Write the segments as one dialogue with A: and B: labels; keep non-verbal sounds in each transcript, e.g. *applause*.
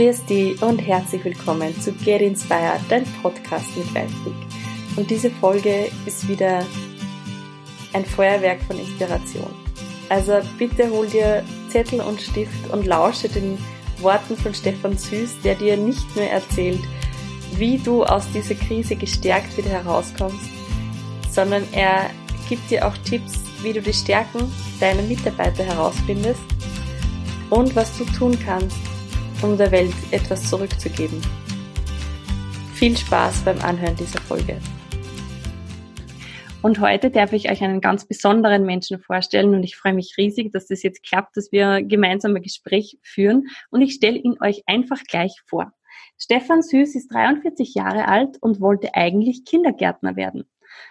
A: Dich und herzlich willkommen zu Get Inspired, dein Podcast mit Weitblick. Und diese Folge ist wieder ein Feuerwerk von Inspiration. Also bitte hol dir Zettel und Stift und lausche den Worten von Stefan Süß, der dir nicht nur erzählt, wie du aus dieser Krise gestärkt wieder herauskommst, sondern er gibt dir auch Tipps, wie du die Stärken deiner Mitarbeiter herausfindest und was du tun kannst, um der Welt etwas zurückzugeben. Viel Spaß beim Anhören dieser Folge. Und heute darf ich euch einen ganz besonderen Menschen vorstellen und ich freue mich riesig, dass das jetzt klappt, dass wir gemeinsam ein Gespräch führen und ich stelle ihn euch einfach gleich vor. Stefan Süß ist 43 Jahre alt und wollte eigentlich Kindergärtner werden.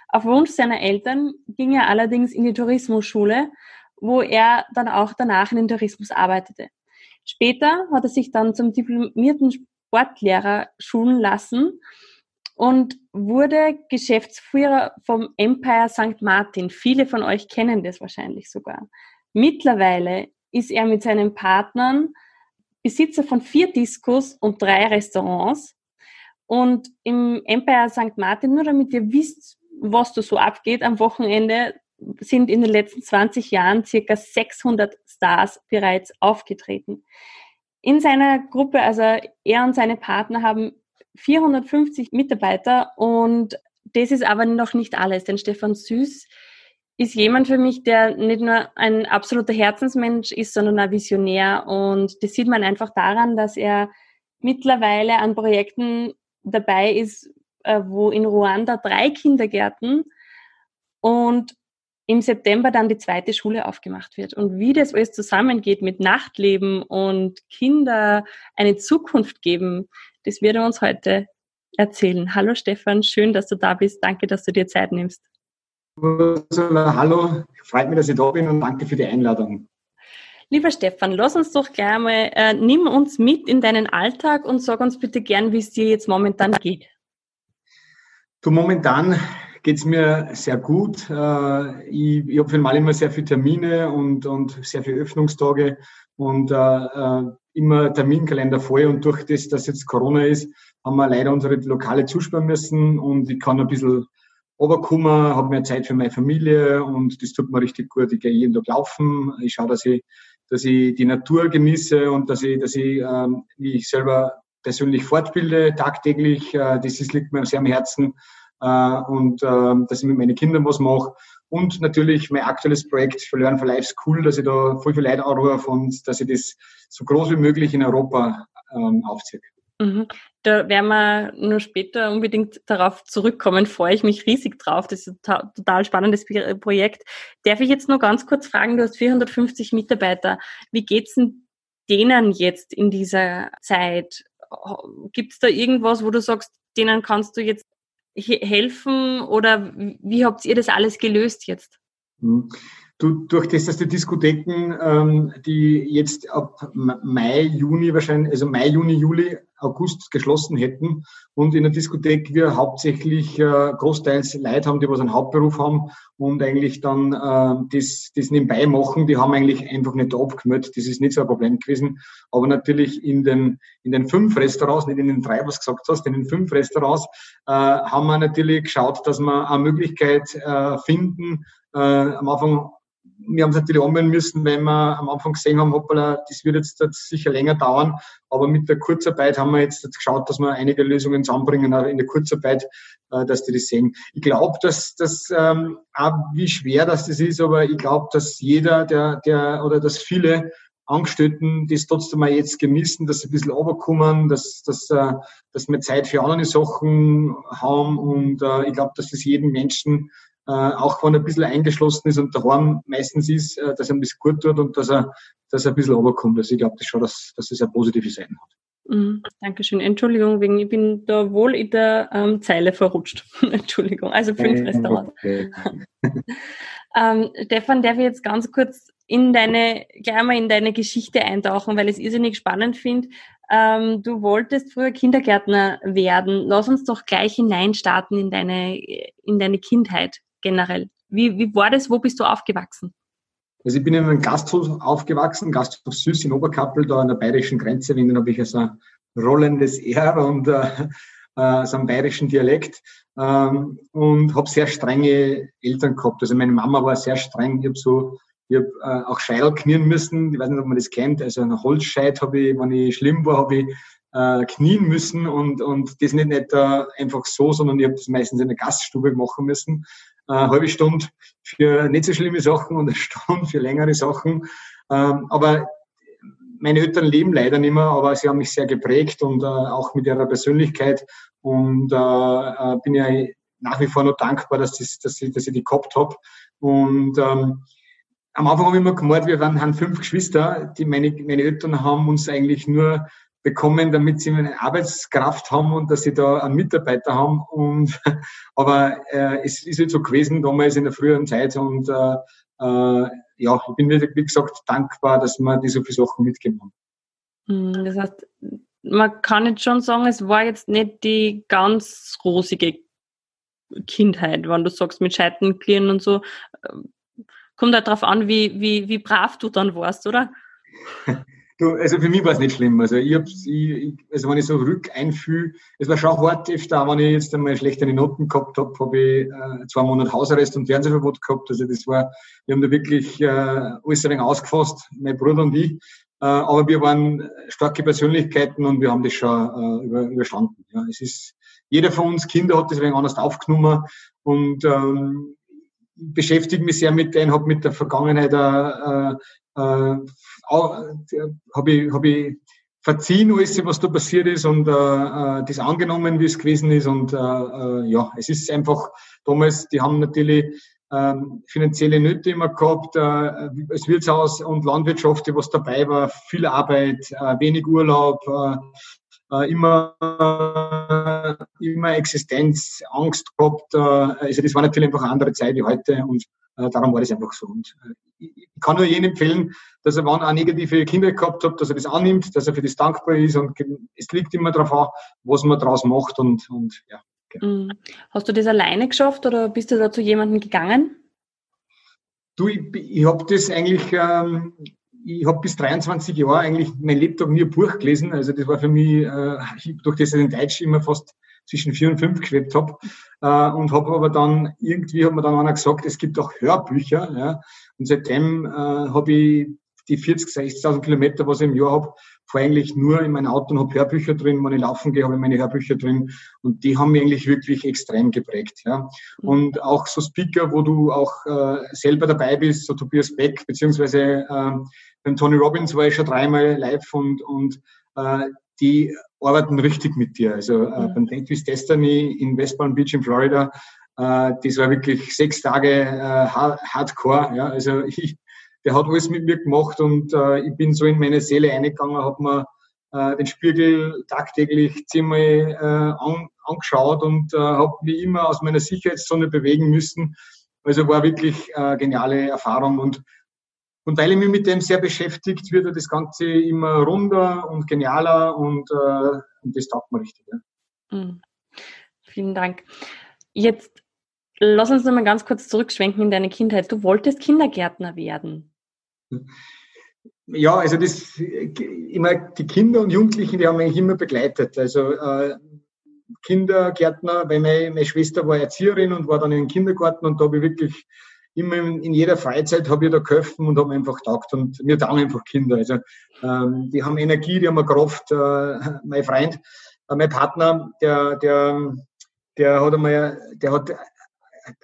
A: Auf Wunsch seiner Eltern ging er allerdings in die Tourismusschule, wo er dann auch danach in den Tourismus arbeitete. Später hat er sich dann zum diplomierten Sportlehrer schulen lassen und wurde Geschäftsführer vom Empire St. Martin. Viele von euch kennen das wahrscheinlich sogar. Mittlerweile ist er mit seinen Partnern Besitzer von vier Diskos und drei Restaurants. Und im Empire St. Martin, nur damit ihr wisst, was da so abgeht am Wochenende, sind in den letzten 20 Jahren circa 600 Stars bereits aufgetreten. In seiner Gruppe, also er und seine Partner haben 450 Mitarbeiter und das ist aber noch nicht alles, denn Stefan Süß ist jemand für mich, der nicht nur ein absoluter Herzensmensch ist, sondern ein Visionär und das sieht man einfach daran, dass er mittlerweile an Projekten dabei ist, äh, wo in Ruanda drei Kindergärten und im September dann die zweite Schule aufgemacht wird. Und wie das alles zusammengeht mit Nachtleben und Kinder eine Zukunft geben, das wird er uns heute erzählen. Hallo Stefan, schön, dass du da bist. Danke, dass du dir Zeit nimmst.
B: Hallo, freut mich, dass ich da bin und danke für die Einladung.
A: Lieber Stefan, lass uns doch gerne mal, äh, nimm uns mit in deinen Alltag und sag uns bitte gern, wie es dir jetzt momentan geht.
B: Du, momentan geht es mir sehr gut. Äh, ich, ich habe für mal immer sehr viele Termine und, und sehr viele Öffnungstage und äh, äh, immer Terminkalender voll. Und durch das, dass jetzt Corona ist, haben wir leider unsere Lokale zusperren müssen und ich kann ein bisschen runterkommen, habe mehr Zeit für meine Familie und das tut mir richtig gut. Ich gehe jeden Tag laufen. Ich schaue, dass ich, dass ich die Natur genieße und dass ich, dass ich ähm, mich selber persönlich fortbilde tagtäglich. Äh, das ist, liegt mir sehr am Herzen äh, und äh, dass ich mit meinen Kindern was mache. Und natürlich mein aktuelles Projekt für Learn for Life ist cool, dass ich da voll viel Leute anrufe und dass ich das so groß wie möglich in Europa ähm, aufziehe.
A: Mhm. Da werden wir nur später unbedingt darauf zurückkommen. Freue ich mich riesig drauf. Das ist ein total spannendes Projekt. Darf ich jetzt nur ganz kurz fragen, du hast 450 Mitarbeiter. Wie geht's denn denen jetzt in dieser Zeit? Gibt es da irgendwas, wo du sagst, denen kannst du jetzt helfen oder wie habt ihr das alles gelöst jetzt?
B: Hm. Du, durch das, dass die Diskotheken, ähm, die jetzt ab Mai, Juni wahrscheinlich, also Mai, Juni, Juli, August geschlossen hätten und in der Diskothek wir hauptsächlich äh, großteils Leute haben, die was einen Hauptberuf haben und eigentlich dann äh, das, das nebenbei machen, die haben eigentlich einfach nicht abgemeldet. Das ist nicht so ein Problem gewesen. Aber natürlich in den, in den fünf Restaurants, nicht in den drei, was gesagt hast, in den fünf Restaurants äh, haben wir natürlich geschaut, dass wir eine Möglichkeit äh, finden, äh, am Anfang wir haben es natürlich anmelden müssen, weil wir am Anfang gesehen haben, hoppala, das wird jetzt sicher länger dauern. Aber mit der Kurzarbeit haben wir jetzt geschaut, dass wir einige Lösungen zusammenbringen, auch in der Kurzarbeit, äh, dass die das sehen. Ich glaube, dass das, ähm, auch wie schwer das, das ist, aber ich glaube, dass jeder, der, der, oder dass viele Angestellten das trotzdem mal jetzt genießen, dass sie ein bisschen runterkommen, dass, dass, äh, dass wir Zeit für andere Sachen haben und äh, ich glaube, dass das jedem Menschen äh, auch wenn er ein bisschen eingeschlossen ist und daheim meistens ist, äh, dass er ein bisschen gut tut und dass er, dass er ein bisschen runterkommt. Also ich glaube das schon, dass, dass das eine positive Seite hat.
A: Mhm, Dankeschön. Entschuldigung, wegen, ich bin da wohl in der ähm, Zeile verrutscht. *laughs* Entschuldigung. Also fünf Restaurants. Okay. *laughs* ähm, Stefan, darf ich jetzt ganz kurz in deine, gleich mal in deine Geschichte eintauchen, weil ich es irrsinnig spannend finde. Ähm, du wolltest früher Kindergärtner werden. Lass uns doch gleich hineinstarten in deine, in deine Kindheit generell? Wie, wie war das? Wo bist du aufgewachsen?
B: Also ich bin in einem Gasthof aufgewachsen, Gasthof Süß in Oberkappel, da an der bayerischen Grenze. Wenn dann habe ich also rollendes R und äh, äh, so einem bayerischen Dialekt ähm, und habe sehr strenge Eltern gehabt. Also meine Mama war sehr streng. Ich habe so, ich habe äh, auch Scheidel knien müssen. Ich weiß nicht, ob man das kennt. Also einen Holzscheit habe ich, wenn ich schlimm war, habe ich äh, knien müssen und, und das nicht, nicht äh, einfach so, sondern ich habe das meistens in der Gaststube machen müssen. Äh, eine halbe Stunde für nicht so schlimme Sachen und eine Stunde für längere Sachen. Ähm, aber meine Eltern leben leider nicht mehr, aber sie haben mich sehr geprägt und äh, auch mit ihrer Persönlichkeit. Und äh, äh bin ja nach wie vor noch dankbar, dass, das, dass, ich, dass ich die gehabt habe. Und ähm, am Anfang habe ich immer gemerkt, wir waren haben fünf Geschwister, die meine, meine Eltern haben uns eigentlich nur bekommen, damit sie eine Arbeitskraft haben und dass sie da einen Mitarbeiter haben. Und, *laughs* aber äh, es ist nicht so gewesen damals in der früheren Zeit. Und äh, äh, ja, ich bin mir, wie gesagt, dankbar, dass wir die so viele Sachen mitgegeben haben.
A: Hm, das heißt, man kann jetzt schon sagen, es war jetzt nicht die ganz rosige Kindheit, wenn du sagst, mit Scheitenklieren und so. Kommt halt darauf an, wie, wie, wie brav du dann warst, oder? *laughs*
B: Du, also für mich war es nicht schlimm. Also ich hab's, ich, also wenn ich so rück einfühle, es war schon hart öfter, wenn ich jetzt einmal schlechtere Noten gehabt habe, habe ich äh, zwei Monate Hausarrest und Fernsehverbot gehabt. Also das war, wir haben da wirklich äh, alles ein ausgefasst, mein Bruder und ich. Äh, aber wir waren starke Persönlichkeiten und wir haben das schon äh, über, überstanden. Ja, es ist, jeder von uns Kinder hat das ein anders aufgenommen und ähm, beschäftige mich sehr mit denen, habe mit der Vergangenheit äh, äh, habe ich, hab ich verziehen alles, was da passiert ist und äh, äh, das angenommen, wie es gewesen ist. Und äh, äh, ja, es ist einfach damals, die haben natürlich ähm, finanzielle Nöte immer gehabt, äh, als Wirtshaus und Landwirtschaft, die was dabei war, viel Arbeit, äh, wenig Urlaub, äh, äh immer, äh, immer Existenz, Angst gehabt. Äh, also das war natürlich einfach eine andere Zeit wie heute und äh, darum war das einfach so. Und äh, ich kann nur jedem empfehlen, dass er, wenn er negative Kinder gehabt hat, dass er das annimmt, dass er für das dankbar ist und es liegt immer darauf an, was man daraus macht und, und ja.
A: Genau. Mhm. Hast du das alleine geschafft oder bist du da zu jemandem gegangen?
B: Du, ich, ich habe das eigentlich, ähm, ich habe bis 23 Jahre eigentlich mein Lebtag nie ein Buch gelesen. Also das war für mich, äh, durch das ich in Deutsch immer fast zwischen vier und fünf geschwebt habe. Äh, und habe aber dann, irgendwie hat mir dann einer gesagt, es gibt auch Hörbücher. Ja? Und seitdem äh, habe ich die 40, 60.000 Kilometer, was ich im Jahr habe, fahre eigentlich nur in mein Auto und habe Hörbücher drin. Wenn ich laufen gehe, habe ich meine Hörbücher drin. Und die haben mich eigentlich wirklich extrem geprägt. Ja. Und auch so Speaker, wo du auch äh, selber dabei bist, so Tobias Beck, beziehungsweise äh, beim Tony Robbins war ich schon dreimal live und, und äh, die arbeiten richtig mit dir. Also äh, mhm. beim Date with Destiny in West Palm Beach in Florida, äh, das war wirklich sechs Tage äh, Hardcore. Ja. Also *laughs* ich, der hat alles mit mir gemacht und äh, ich bin so in meine Seele eingegangen, habe mir äh, den Spiegel tagtäglich zehnmal äh, an, angeschaut und äh, habe mich immer aus meiner Sicherheitszone bewegen müssen. Also war wirklich äh, geniale Erfahrung und und weil ich mich mit dem sehr beschäftigt, wird das Ganze immer runder und genialer und, äh, und das taugt mir richtig. Ja.
A: Mhm. Vielen Dank. Jetzt lass uns nochmal ganz kurz zurückschwenken in deine Kindheit. Du wolltest Kindergärtner werden.
B: Ja, also das immer die Kinder und Jugendlichen, die haben mich immer begleitet. Also äh, Kindergärtner, weil meine, meine Schwester war Erzieherin und war dann im Kindergarten und da habe ich wirklich immer in, jeder Freizeit habe ich da geholfen und habe einfach taugt und mir taugen einfach Kinder. Also ähm, die haben Energie, die haben eine Kraft. Äh, mein Freund, äh, mein Partner, der, der, der hat einmal, der hat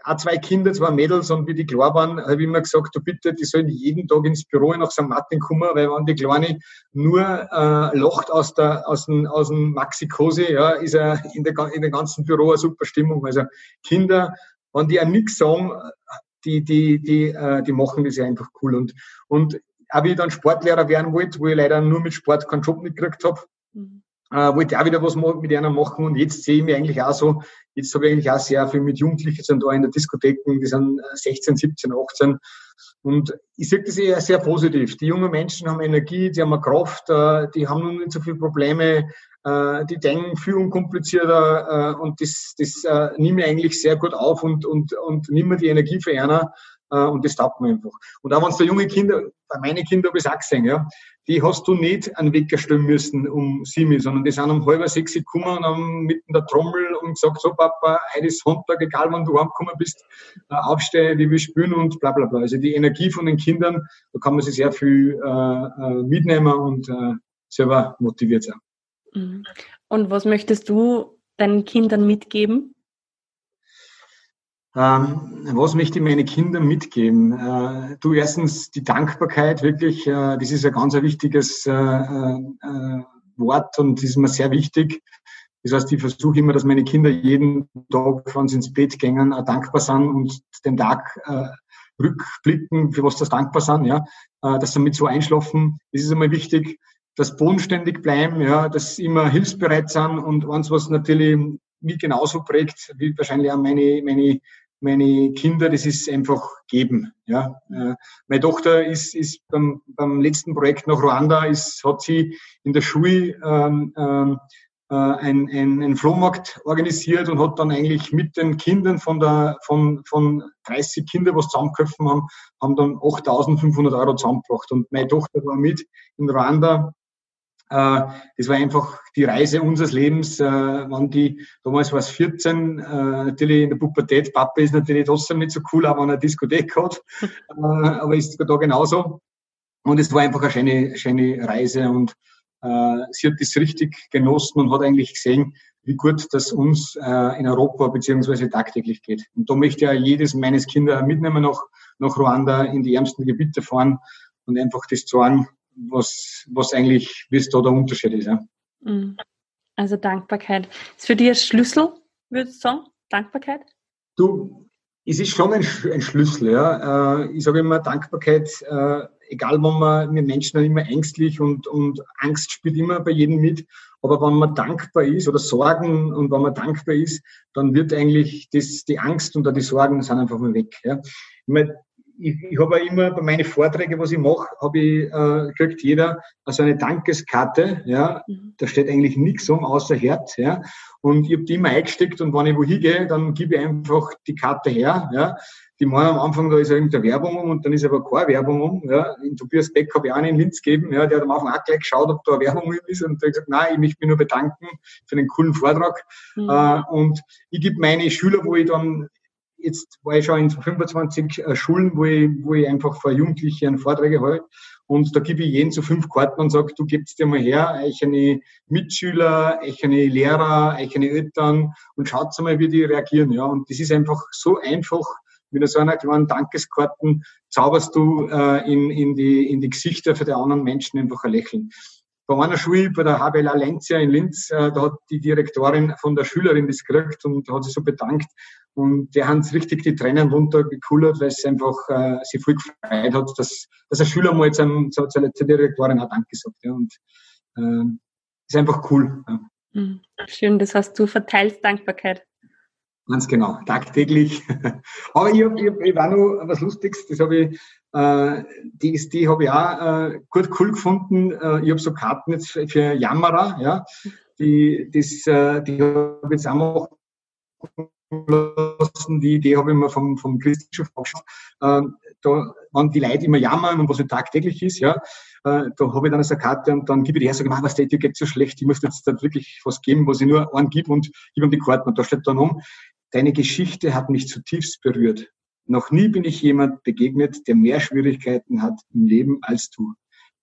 B: auch zwei Kinder, zwei Mädels und wie die klar waren, habe ich immer gesagt, du bitte, die sollen jeden Tag ins Büro nach St. Martin kommen, weil wenn die Kleine nur äh, lacht aus, der, aus, dem, aus dem Maxikose, ja, ist er in der, in der ganzen Büro eine super Stimmung. Also Kinder, wenn die auch nichts sagen, die, die, die, äh, die machen das ja einfach cool. Und, und auch wie ich dann Sportlehrer werden wollte, wo ich leider nur mit Sport keinen Job nicht gekriegt habe, mhm äh, wollte auch wieder was mit einer machen und jetzt sehe ich mich eigentlich auch so, jetzt habe ich eigentlich auch sehr viel mit Jugendlichen sind da in der Diskothek, die sind 16, 17, 18 und ich sehe das eher sehr positiv. Die jungen Menschen haben Energie, die haben eine Kraft, äh, die haben nicht so viele Probleme, die denken viel unkomplizierter äh, und das, das nehme ich eigentlich sehr gut auf und, und, und nehme die Energie für einer. Äh, und das taugt mir einfach. Und auch wenn es da junge Kinder, bei meinen Kindern habe ich es auch gesehen, ja, die hast du nicht an Wecker stellen müssen um sieben, sondern die sind um halb sechs gekommen und haben mitten der Trommel und gesagt, so Papa, heute ist Sonntag, egal wann du heimgekommen bist, äh, aufstehen, die will spielen und bla bla bla. Also die Energie von den Kindern, da kann man sich sehr viel äh, äh mitnehmen und äh, selber motiviert sein.
A: Mhm. Und was möchtest du deinen Kindern mitgeben?
B: Ähm, was möchte ich meine Kinder mitgeben? Äh, du erstens die Dankbarkeit wirklich, äh, das ist ein ganz ein wichtiges äh, äh, Wort und ist mir sehr wichtig. Das heißt, ich versuche immer, dass meine Kinder jeden Tag, wenn sie ins Bett gehen, auch dankbar sind und den Tag äh, rückblicken, für was das dankbar sind, ja, äh, dass sie mit so einschlafen. Das ist einmal wichtig, dass bodenständig bleiben, ja, sie immer hilfsbereit sind und eins, was natürlich mich genauso prägt, wie wahrscheinlich auch meine, meine meine Kinder, das ist einfach geben. Ja. Äh, meine Tochter ist, ist beim, beim letzten Projekt nach Ruanda, ist, hat sie in der Schule ähm, ähm, äh, ein, ein, ein Flohmarkt organisiert und hat dann eigentlich mit den Kindern von der von, von 30 Kindern, was zusammengeholfen haben, haben dann 8.500 Euro zusammengebracht. Und meine Tochter war mit in Ruanda das war einfach die Reise unseres Lebens. Äh, wenn die, damals war es 14, äh, natürlich in der Pubertät, Papa ist natürlich trotzdem nicht so cool, aber wenn er Diskothek hat, *laughs* aber ist da genauso. Und es war einfach eine schöne, schöne Reise und sie hat das richtig genossen und hat eigentlich gesehen, wie gut das uns in Europa beziehungsweise tagtäglich geht. Und da möchte ich ja jedes meines Kinder mitnehmen nach, nach Ruanda in die ärmsten Gebiete fahren und einfach das zeigen, was, was eigentlich, wie es da der Unterschied ist. Ja.
A: Mhm. Also Dankbarkeit. Ist für dich ein Schlüssel, würdest du sagen? Dankbarkeit?
B: Du, es ist schon ein, ein Schlüssel, ja. Äh, ich sage immer, Dankbarkeit, äh, egal wann man, wir Menschen sind immer ängstlich und, und Angst spielt immer bei jedem mit. Aber wenn man dankbar ist oder Sorgen und wenn man dankbar ist, dann wird eigentlich das, die Angst und auch die Sorgen sind einfach mal weg. Ja. Ich meine, ich, ich habe immer bei meinen Vorträgen, was ich mache, habe ich, äh, kriegt jeder also eine Dankeskarte, ja, mhm. da steht eigentlich nichts um, außer Herz, ja, und ich habe die immer eingesteckt und wenn ich wo hingehe, dann gebe ich einfach die Karte her, ja, die meinen am Anfang, da ist irgendeine Werbung um und dann ist aber keine Werbung um, ja, in Tobias Beck habe ich auch einen in Linz gegeben, ja, der hat am Anfang auch gleich geschaut, ob da eine Werbung ist und der hat gesagt, nein, ich möchte mich nur bedanken für den coolen Vortrag, mhm. äh, und ich gebe meine Schüler, wo ich dann jetzt war ich schon in 25 äh, Schulen, wo ich, wo ich einfach vor Jugendlichen Vorträge halte. Und da gebe ich jeden zu fünf Karten und sage, du gibst dir mal her, euch eine Mitschüler, euch eine Lehrer, euch eine Eltern und schaut mal, wie die reagieren. Ja, und das ist einfach so einfach, mit so einer kleinen Dankeskarten zauberst du äh, in, in, die, in die Gesichter für die anderen Menschen einfach ein Lächeln bei meiner Schule, bei der HBL Alenzia in Linz, äh, da hat die Direktorin von der Schülerin das gekriegt und hat sich so bedankt. Und der hat richtig die Tränen runtergekullert, weil es einfach äh, sich voll gefreut hat, dass, dass ein Schüler mal zum, zur, zur Direktorin auch Dank gesagt. Ja. Und äh, ist einfach cool. Ja.
A: Hm, schön, das heißt, du verteilst Dankbarkeit.
B: Ganz genau, tagtäglich. *laughs* Aber ich, hab, ich, ich war noch was Lustiges, das habe ich, äh, die, die habe ich auch äh, gut cool gefunden. Äh, ich habe so Karten jetzt für, für Jammerer, ja. Die, das, äh, die habe ich jetzt auch lassen. Die Idee habe ich mir vom, vom Christlichen vorgeschlagen. Äh, da, wenn die Leute immer jammern und was halt tagtäglich ist, ja, äh, da habe ich dann eine Karte und dann gebe ich die her, sage, was dir geht so schlecht, ich muss jetzt da wirklich was geben, was ich nur einen und gebe ihm die Karten. Und da steht dann um, Deine Geschichte hat mich zutiefst berührt. Noch nie bin ich jemand begegnet, der mehr Schwierigkeiten hat im Leben als du.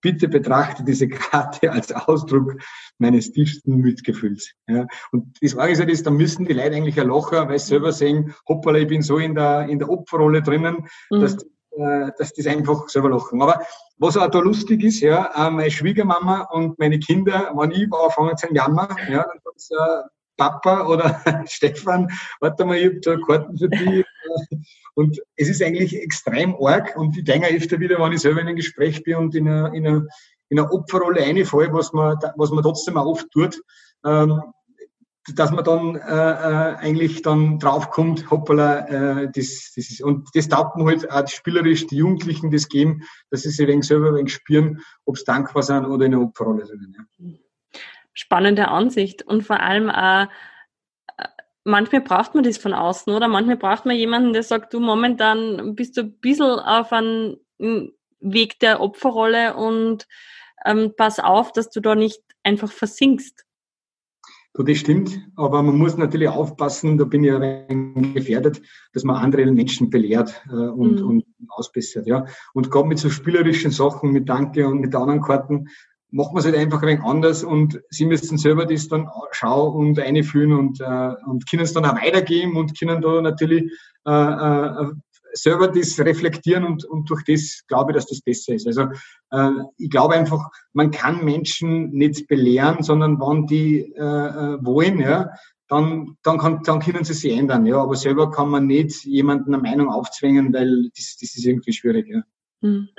B: Bitte betrachte diese Karte als Ausdruck meines tiefsten Mitgefühls. Ja. Und das Arge ist, da müssen die Leute eigentlich ein Locher, weil sie selber sehen, hoppala, ich bin so in der, in der Opferrolle drinnen, mhm. dass, äh, dass das einfach selber lachen. Aber was auch da lustig ist, ja, äh, meine Schwiegermama und meine Kinder, wenn ich anfange zu jammern, ja, dann Papa oder *laughs* Stefan, warte mal, ich habe da Karten für dich. *laughs* Und es ist eigentlich extrem arg und ich denke öfter wieder, wenn ich selber in einem Gespräch bin und in einer, in einer, in einer Opferrolle reinfalle, was man, was man trotzdem auch oft tut, ähm, dass man dann äh, äh, eigentlich dann draufkommt, hoppala, äh, das, das ist, und das taugt man halt auch spielerisch die Jugendlichen das geben, dass sie sich ein wenig selber ein spüren, ob sie dankbar sind oder in einer Opferrolle sind. Ja
A: spannende Ansicht und vor allem auch, manchmal braucht man das von außen, oder? Manchmal braucht man jemanden, der sagt, du, momentan bist du ein bisschen auf einem Weg der Opferrolle und ähm, pass auf, dass du da nicht einfach versinkst.
B: Du, das stimmt, aber man muss natürlich aufpassen, da bin ich ein gefährdet, dass man andere Menschen belehrt äh, und, mhm. und ausbessert. Ja. Und gerade mit so spielerischen Sachen, mit Danke und mit anderen Karten, macht man es halt einfach ein wenig anders und sie müssen selber das dann schauen und einführen und, äh, und können es dann auch weitergeben und können da natürlich äh, äh, selber das reflektieren und, und durch das glaube ich, dass das besser ist. Also äh, ich glaube einfach, man kann Menschen nicht belehren, sondern wenn die äh, äh, wollen, ja, dann, dann, kann, dann können sie sich ändern. Ja, aber selber kann man nicht jemanden eine Meinung aufzwingen, weil das, das ist irgendwie schwierig. Ja. Hm.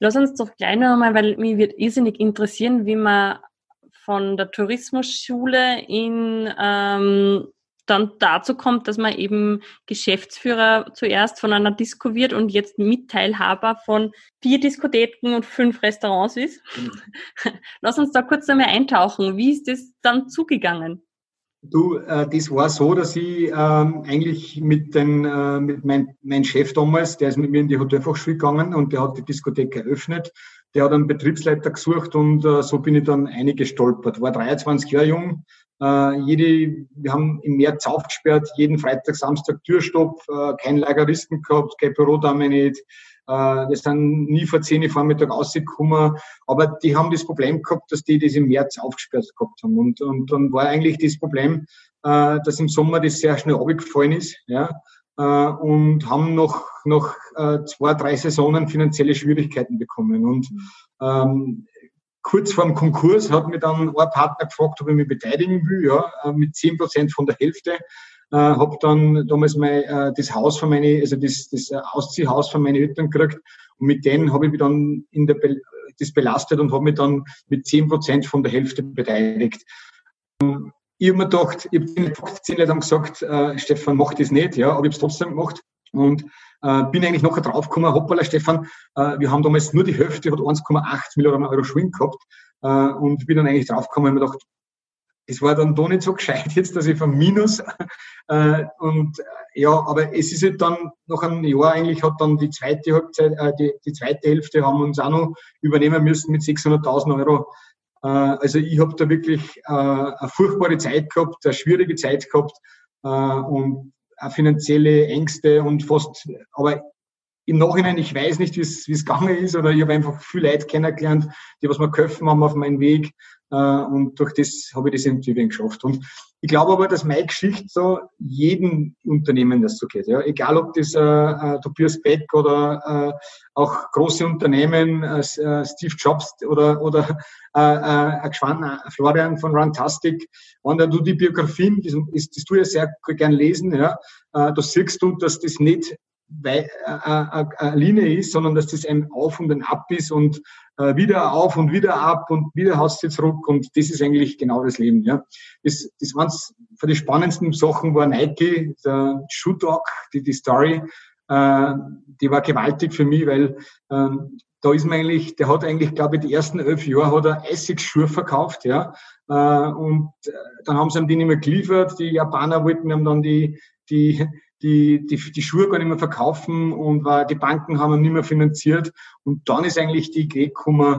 A: Lass uns doch gleich noch einmal, weil mich wird irrsinnig interessieren, wie man von der Tourismusschule in ähm, dann dazu kommt, dass man eben Geschäftsführer zuerst von einer Disco wird und jetzt Mitteilhaber von vier Diskotheken und fünf Restaurants ist. Mhm. *laughs* Lass uns da kurz einmal eintauchen. Wie ist das dann zugegangen?
B: Du, äh, das war so, dass ich ähm, eigentlich mit, den, äh, mit mein, mein Chef damals, der ist mit mir in die Hotelfachschule gegangen und der hat die Diskothek eröffnet. Der hat einen Betriebsleiter gesucht und äh, so bin ich dann eingestolpert. War 23 Jahre jung, äh, jede, wir haben im März aufgesperrt, jeden Freitag, Samstag Türstopp, äh, kein Lageristen gehabt, kein Bürodame nicht. Äh, wir sind nie vor 10 Uhr Vormittag rausgekommen, aber die haben das Problem gehabt, dass die das im März aufgesperrt gehabt haben. Und, und dann war eigentlich das Problem, äh, dass im Sommer das sehr schnell abgefallen ist, ja, äh, und haben noch, noch äh, zwei, drei Saisonen finanzielle Schwierigkeiten bekommen. Und ähm, kurz vor dem Konkurs hat mir dann ein Partner gefragt, ob ich mich beteiligen will, ja, äh, mit zehn Prozent von der Hälfte. Äh, habe dann damals mein, äh, das Haus von meine, also das, das Ausziehhaus von meinen Eltern gekriegt und mit denen habe ich mich dann in der Be das belastet und habe mich dann mit zehn Prozent von der Hälfte beteiligt. Ich habe mir gedacht, ich habe zehn Leuten gesagt, äh, Stefan, mach das nicht, ja, aber ich habe es trotzdem gemacht. Und äh, bin eigentlich nachher draufgekommen, hoppala Stefan, äh, wir haben damals nur die Hälfte, hat 1,8 Millionen Euro Schwing gehabt äh, und bin dann eigentlich draufgekommen und mir gedacht, es war dann doch nicht so *laughs* gescheit jetzt, dass ich vom Minus äh, und äh, ja, aber es ist halt dann nach einem Jahr eigentlich hat dann die zweite Halbzeit, äh, die, die zweite Hälfte haben wir uns auch noch übernehmen müssen mit 600.000 Euro. Äh, also ich habe da wirklich äh, eine furchtbare Zeit gehabt, eine schwierige Zeit gehabt äh, und auch finanzielle Ängste und fast, aber im Nachhinein, ich weiß nicht, wie es gegangen ist, oder ich habe einfach viel Leute kennengelernt, die was mir geholfen haben auf meinem Weg. Äh, und durch das habe ich das irgendwie geschafft. Und ich glaube aber, dass meine Geschichte so jedem Unternehmen das so geht. Ja. Egal ob das äh, äh, Tobias Beck oder äh, auch große Unternehmen, äh, äh Steve Jobs oder, oder äh, äh, Florian von Runtastic, wenn du die Biografien, das, das tue ich sehr gern lesen, ja, äh, da siehst du, dass das nicht eine äh, äh, Linie ist, sondern dass das ein Auf und ein Ab ist und äh, wieder auf und wieder ab und wieder hast du zurück und das ist eigentlich genau das Leben. Ja. Das, das waren für die spannendsten Sachen war Nike, der Shoe Dog, die, die Story, äh, die war gewaltig für mich, weil ähm, da ist man eigentlich, der hat eigentlich, glaube ich, die ersten elf Jahre hat er Essigschuhe verkauft, ja. Äh, und dann haben sie ihm die nicht mehr geliefert. Die Japaner wollten ihm dann die, die, die, die, die Schuhe gar nicht mehr verkaufen und war, die Banken haben ihn nicht mehr finanziert. Und dann ist eigentlich die Idee gekommen,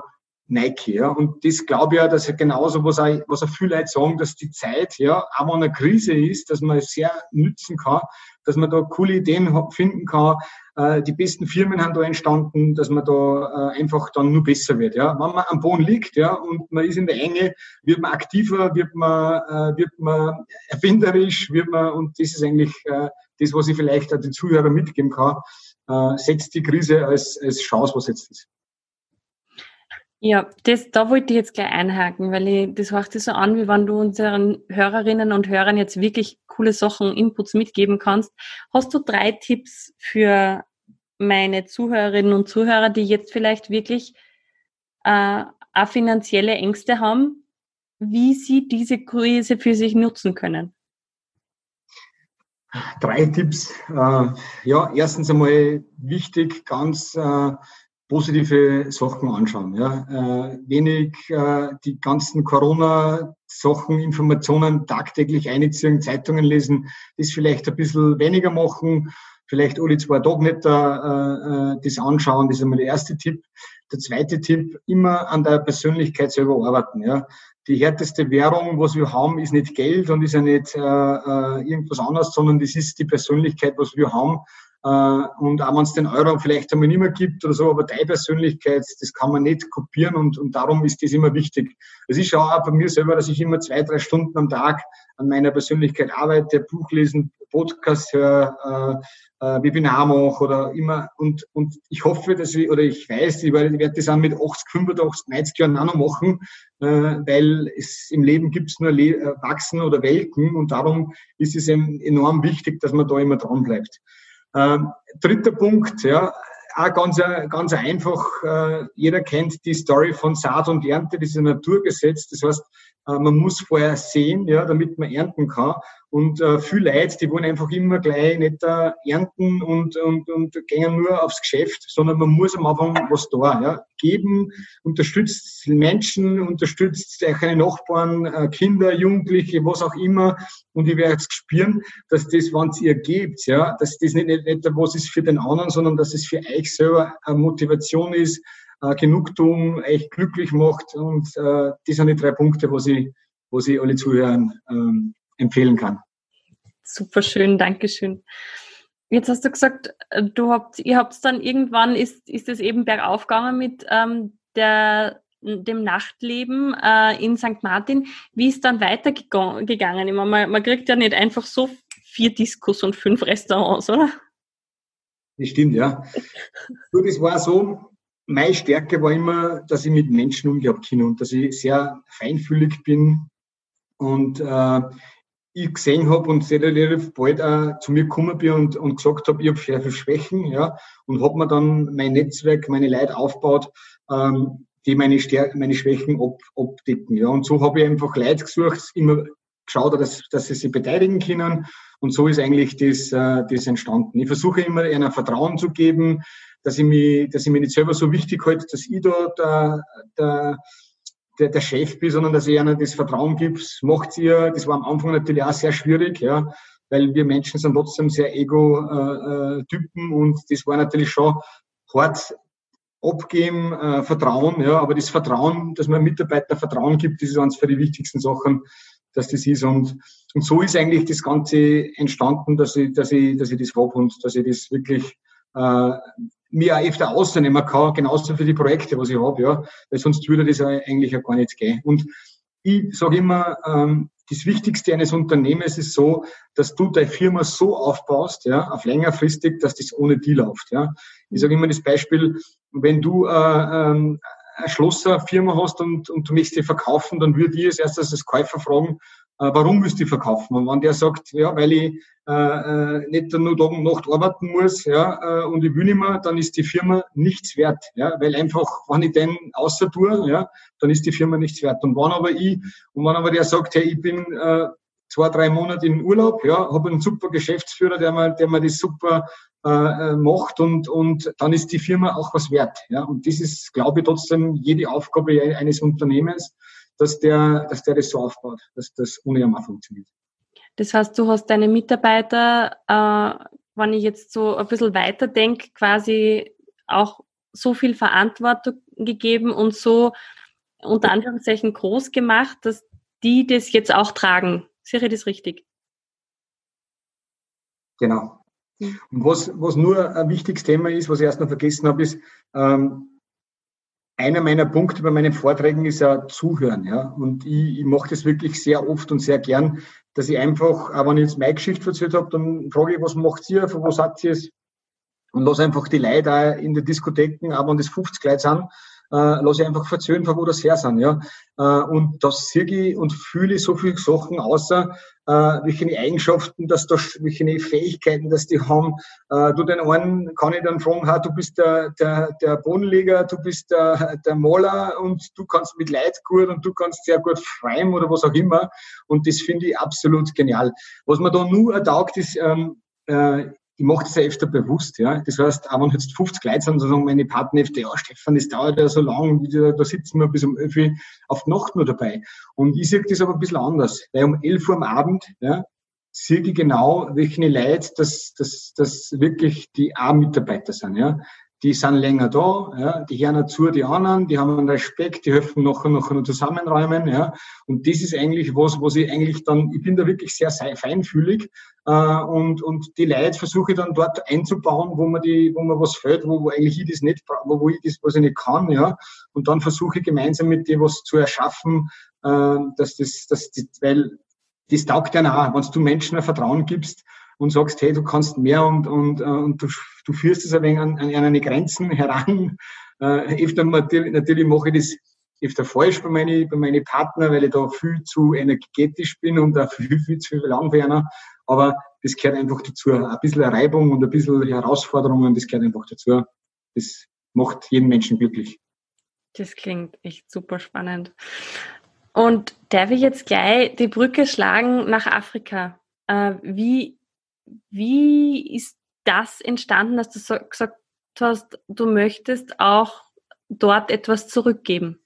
B: Nike, ja. Und das glaube ich ja, dass er genauso, was auch, was auch viele Leute sagen, dass die Zeit, ja, auch wenn eine Krise ist, dass man sehr nützen kann, dass man da coole Ideen finden kann. Äh, die besten Firmen haben da entstanden, dass man da äh, einfach dann nur besser wird, ja. Wenn man am Boden liegt, ja, und man ist in der Enge, wird man aktiver, wird man, äh, wird man erfinderisch, wird man, und das ist eigentlich äh, das, was ich vielleicht auch den Zuhörern mitgeben kann, äh, setzt die Krise als, als Chance, was jetzt ist.
A: Ja, das, da wollte ich jetzt gleich einhaken, weil ich, das hört sich so an, wie wenn du unseren Hörerinnen und Hörern jetzt wirklich coole Sachen, Inputs mitgeben kannst. Hast du drei Tipps für meine Zuhörerinnen und Zuhörer, die jetzt vielleicht wirklich äh, auch finanzielle Ängste haben, wie sie diese Krise für sich nutzen können?
B: Drei Tipps. Äh, ja, erstens einmal wichtig, ganz äh, positive Sachen anschauen. Ja. Äh, wenig die ganzen Corona Sachen, Informationen tagtäglich einziehen, Zeitungen lesen, das vielleicht ein bisschen weniger machen, vielleicht alle zwei Tage nicht äh, das anschauen, das ist einmal der erste Tipp. Der zweite Tipp, immer an der Persönlichkeit selber arbeiten. Ja. Die härteste Währung, was wir haben, ist nicht Geld und ist ja nicht äh, äh irgendwas anderes, sondern das ist die Persönlichkeit, was wir haben. Äh, und auch wenn es den Euro vielleicht einmal nicht mehr gibt oder so, aber deine Persönlichkeit, das kann man nicht kopieren und, und darum ist das immer wichtig. Es ist auch bei mir selber, dass ich immer zwei, drei Stunden am Tag an meiner Persönlichkeit arbeite, Buch lesen, Podcast höre, äh, äh, Webinar mache oder immer und, und ich hoffe, dass ich, oder ich weiß, ich werde, ich werde das auch mit 80, 85, 90 Jahren auch noch machen, äh, weil es im Leben gibt es nur Le äh, Wachsen oder Welken und darum ist es enorm wichtig, dass man da immer dran bleibt. Ähm, dritter Punkt, ja, auch ganz, ganz einfach. Äh, jeder kennt die Story von Saat und Ernte, das ist ein Naturgesetz. Das heißt, äh, man muss vorher sehen, ja, damit man ernten kann. Und äh, viele Leute, die wollen einfach immer gleich nicht äh, ernten und, und, und gehen nur aufs Geschäft, sondern man muss am Anfang was da. Ja. Geben, unterstützt Menschen, unterstützt seine Nachbarn, äh, Kinder, Jugendliche, was auch immer. Und ich werde jetzt spüren, dass das, wenn es ihr gebt, ja, dass das nicht, nicht, nicht was ist für den anderen, sondern dass es für euch selber eine Motivation ist, äh, Genugtuung, euch glücklich macht. Und äh, das sind die drei Punkte, was ich, was ich alle Zuhörern ähm, empfehlen kann.
A: Super schön, Dankeschön. Jetzt hast du gesagt, äh, du habt, ihr habt dann irgendwann ist, ist es eben bergauf gegangen mit ähm, der, dem Nachtleben äh, in St. Martin. Wie ist dann weitergegangen? Ich meine, man, man kriegt ja nicht einfach so vier Diskos und fünf Restaurants, oder?
B: Das stimmt, ja. Du, das war so, meine Stärke war immer, dass ich mit Menschen umgehen kann und dass ich sehr feinfühlig bin und äh, ich gesehen habe und sehr relativ bald auch zu mir gekommen bin und, und gesagt habe, ich habe sehr viele Schwächen, ja, und habe mir dann mein Netzwerk, meine Leute aufgebaut, ähm, die meine Stärken, meine Schwächen ab, abdecken, ja. Und so habe ich einfach Leute gesucht, immer geschaut, dass, dass sie sich beteiligen können. Und so ist eigentlich das, äh, das entstanden. Ich versuche immer, ihnen Vertrauen zu geben, dass ich mich, dass ich mich nicht selber so wichtig halte, dass ich da der, der der, der Chef bin, sondern dass ich ihnen das Vertrauen gibt, macht ihr. Das war am Anfang natürlich auch sehr schwierig, ja, weil wir Menschen sind trotzdem sehr Ego-Typen und das war natürlich schon hart abgeben, äh, Vertrauen, ja, aber das Vertrauen, dass man Mitarbeiter Vertrauen gibt, das ist eines für die wichtigsten Sachen, dass das ist. Und, und so ist eigentlich das Ganze entstanden, dass ich, dass ich, dass ich das habe und dass ich das wirklich äh, mir auch öfter ausnehmen kann, genauso für die Projekte, was ich habe, ja, weil sonst würde das eigentlich ja gar nicht gehen. Und ich sage immer, ähm, das Wichtigste eines Unternehmens ist so, dass du deine Firma so aufbaust, ja, auf längerfristig, dass das ohne die läuft. Ja. Ich sage immer das Beispiel, wenn du äh, ähm, eine Schlosserfirma hast und, und du möchtest die verkaufen, dann würde ich als erstes als Käufer fragen, äh, warum willst du die verkaufen? Und wenn der sagt, ja, weil ich äh, äh, nicht nur Tag und Nacht arbeiten muss, ja, äh, und ich will nicht mehr, dann ist die Firma nichts wert, ja, weil einfach, wenn ich den außer tue, ja, dann ist die Firma nichts wert. Und wenn aber ich, und wenn aber der sagt, hey, ich bin äh, zwei, drei Monate in Urlaub, ja, habe einen super Geschäftsführer, der mir, der mir das super äh, äh, macht und, und dann ist die Firma auch was wert. Ja. Und das ist, glaube ich, trotzdem jede Aufgabe eines Unternehmens, dass der, dass der das so aufbaut, dass das ohne einmal funktioniert.
A: Das heißt, du hast deine Mitarbeiter, äh, wenn ich jetzt so ein bisschen weiter denke, quasi auch so viel Verantwortung gegeben und so unter Anführungszeichen groß gemacht, dass die das jetzt auch tragen. Sehe ich das richtig?
B: Genau. Und was, was nur ein wichtiges Thema ist, was ich erst noch vergessen habe, ist, ähm, einer meiner Punkte bei meinen Vorträgen ist ja Zuhören. Ja? Und ich, ich mache das wirklich sehr oft und sehr gern, dass ich einfach, auch wenn ich jetzt meine Geschichte erzählt habe, dann frage ich, was macht ihr, von wo seid ihr es? Und lasse einfach die Leute in den Diskotheken, auch wenn das 50 Leute sind, äh, lasse ich einfach erzählen, von wo das her sind. Ja? Äh, und das sehe ich und fühle so viele Sachen, außer äh, welche Eigenschaften, dass da, welche Fähigkeiten, dass die haben. Äh, du den einen kann ich dann fragen, ha, du bist der, der, der Bodenleger, du bist der, der Maler und du kannst mit Leid gut und du kannst sehr gut schreiben oder was auch immer. Und das finde ich absolut genial. Was mir da nur ertaugt ist, ähm, äh, ich mache das ja öfter bewusst, ja. Das heißt, auch wenn jetzt 50 Leute sind, sagen meine Partner ja, Stefan, das dauert ja so lang, da sitzen wir bis um 11 Uhr auf die Nacht nur dabei. Und ich sehe das aber ein bisschen anders, weil um 11 Uhr am Abend, ja, sehe ich genau, welche Leute das, das, das wirklich die A-Mitarbeiter sind, ja die sind länger da, ja, die hören zu die anderen, die haben einen Respekt, die helfen nachher noch zusammenräumen, ja. Und das ist eigentlich was, was ich eigentlich dann, ich bin da wirklich sehr feinfühlig, äh, und, und die Leute versuche ich dann dort einzubauen, wo man die, wo man was fällt, wo, wo eigentlich ich das nicht, wo, wo ich das, was ich nicht kann, ja. Und dann versuche ich gemeinsam mit dir was zu erschaffen, äh, dass das, dass das, weil das taugt ja auch, wenn du Menschen ein Vertrauen gibst, und sagst, hey, du kannst mehr und, und, äh, und du, du führst es ein wenig an, an eine Grenzen *laughs* heran. Äh, öfter, natürlich, natürlich mache ich das öfter falsch bei meinen bei meine Partner, weil ich da viel zu energetisch bin und auch viel, viel zu langwerner. Aber das gehört einfach dazu. Ein bisschen Reibung und ein bisschen Herausforderungen, das gehört einfach dazu. Das macht jeden Menschen glücklich.
A: Das klingt echt super spannend. Und darf ich jetzt gleich die Brücke schlagen nach Afrika? Äh, wie wie ist das entstanden, dass du so gesagt hast, du möchtest auch dort etwas zurückgeben?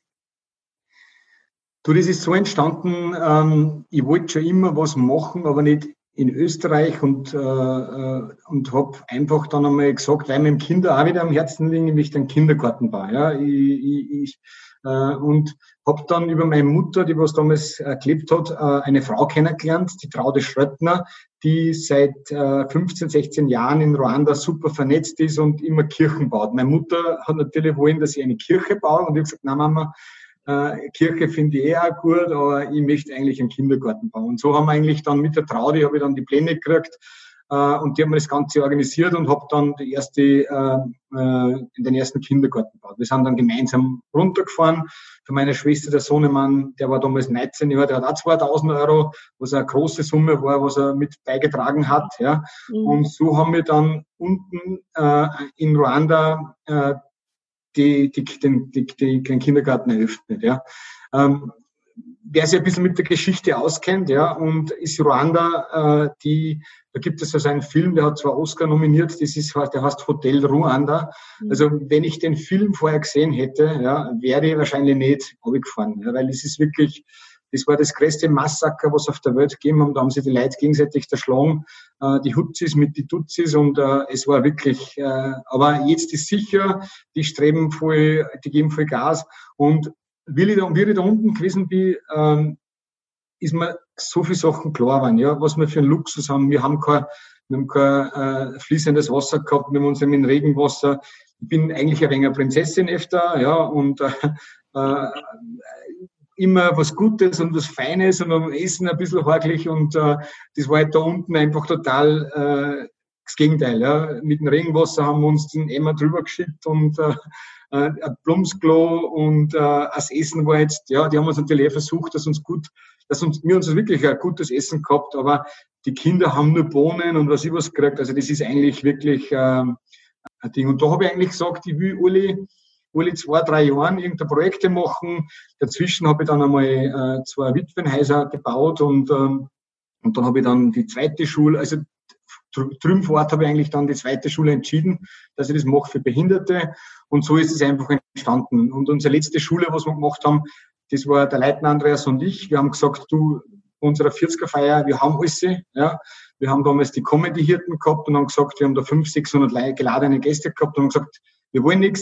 B: Du, das ist so entstanden, ähm, ich wollte schon immer was machen, aber nicht in Österreich und, äh, äh und habe einfach dann einmal gesagt, weil mir im Kinder auch wieder am Herzen liegen, nämlich den Kindergarten war. Ja? Ich, ich, ich, äh, und habe dann über meine Mutter, die was damals äh, gelebt hat, äh, eine Frau kennengelernt, die Traude Schröttner, die seit 15, 16 Jahren in Ruanda super vernetzt ist und immer Kirchen baut. Meine Mutter hat natürlich wollen, dass ich eine Kirche baue und ich habe gesagt, na Mama, Kirche finde ich eh auch gut, aber ich möchte eigentlich einen Kindergarten bauen. Und so haben wir eigentlich dann mit der Traude, habe ich dann die Pläne gekriegt, äh, und die haben das Ganze organisiert und habe dann die erste, äh, äh, in den ersten Kindergarten gebaut. Wir sind dann gemeinsam runtergefahren. Für meine Schwester, der Sohnemann, der war damals 19 Jahre, der hat auch 2000 Euro, was eine große Summe war, was er mit beigetragen hat. Ja. Mhm. Und so haben wir dann unten äh, in Ruanda äh, die, die, den, die, die, den Kindergarten eröffnet. Ja. Ähm, wer sich ein bisschen mit der Geschichte auskennt, ja, und ist Ruanda, äh, die, da gibt es also einen Film, der hat zwar Oscar nominiert, das ist, der heißt Hotel Ruanda. Mhm. Also wenn ich den Film vorher gesehen hätte, ja, wäre ich wahrscheinlich nicht abgefahren, ja, weil es ist wirklich, das war das größte Massaker, was auf der Welt gegeben haben. Da haben sich die Leute gegenseitig erschlagen, äh, die Hutzis mit die Tutsis und äh, es war wirklich, äh, aber jetzt ist sicher, die streben voll, die geben voll Gas und wie ich da, wie ich da unten gewesen bin, ähm, ist mir so viele Sachen klar waren, ja, was wir für einen Luxus haben. Wir haben kein, wir haben kein äh, fließendes Wasser gehabt, wir haben uns in Regenwasser. Ich bin eigentlich ein wenig eine Prinzessin öfter, ja, und äh, äh, immer was Gutes und was Feines und am Essen ein bisschen hakelig und äh, das war halt da unten einfach total äh, das Gegenteil. Ja. Mit dem Regenwasser haben wir uns den Emmer drüber geschickt und äh, äh, ein Blumsklo und äh, das Essen war jetzt, ja, die haben uns natürlich versucht, dass uns gut, dass uns, wir uns wirklich ein gutes Essen gehabt, aber die Kinder haben nur Bohnen und was ich was gekriegt. Also das ist eigentlich wirklich ähm, ein Ding. Und da habe ich eigentlich gesagt, ich will alle, alle zwei, drei Jahren irgendeine Projekte machen. Dazwischen habe ich dann einmal äh, zwei Witwenhäuser gebaut und, ähm, und dann habe ich dann die zweite Schule, also drüben vor Ort habe ich eigentlich dann die zweite Schule entschieden, dass ich das mache für Behinderte. Und so ist es einfach entstanden. Und unsere letzte Schule, was wir gemacht haben, das war der Leitner Andreas und ich. Wir haben gesagt, du, unserer 40er-Feier, wir haben alles, ja. Wir haben damals die Comedy-Hirten gehabt und haben gesagt, wir haben da 500, 600 geladene Gäste gehabt und haben gesagt, wir wollen nichts,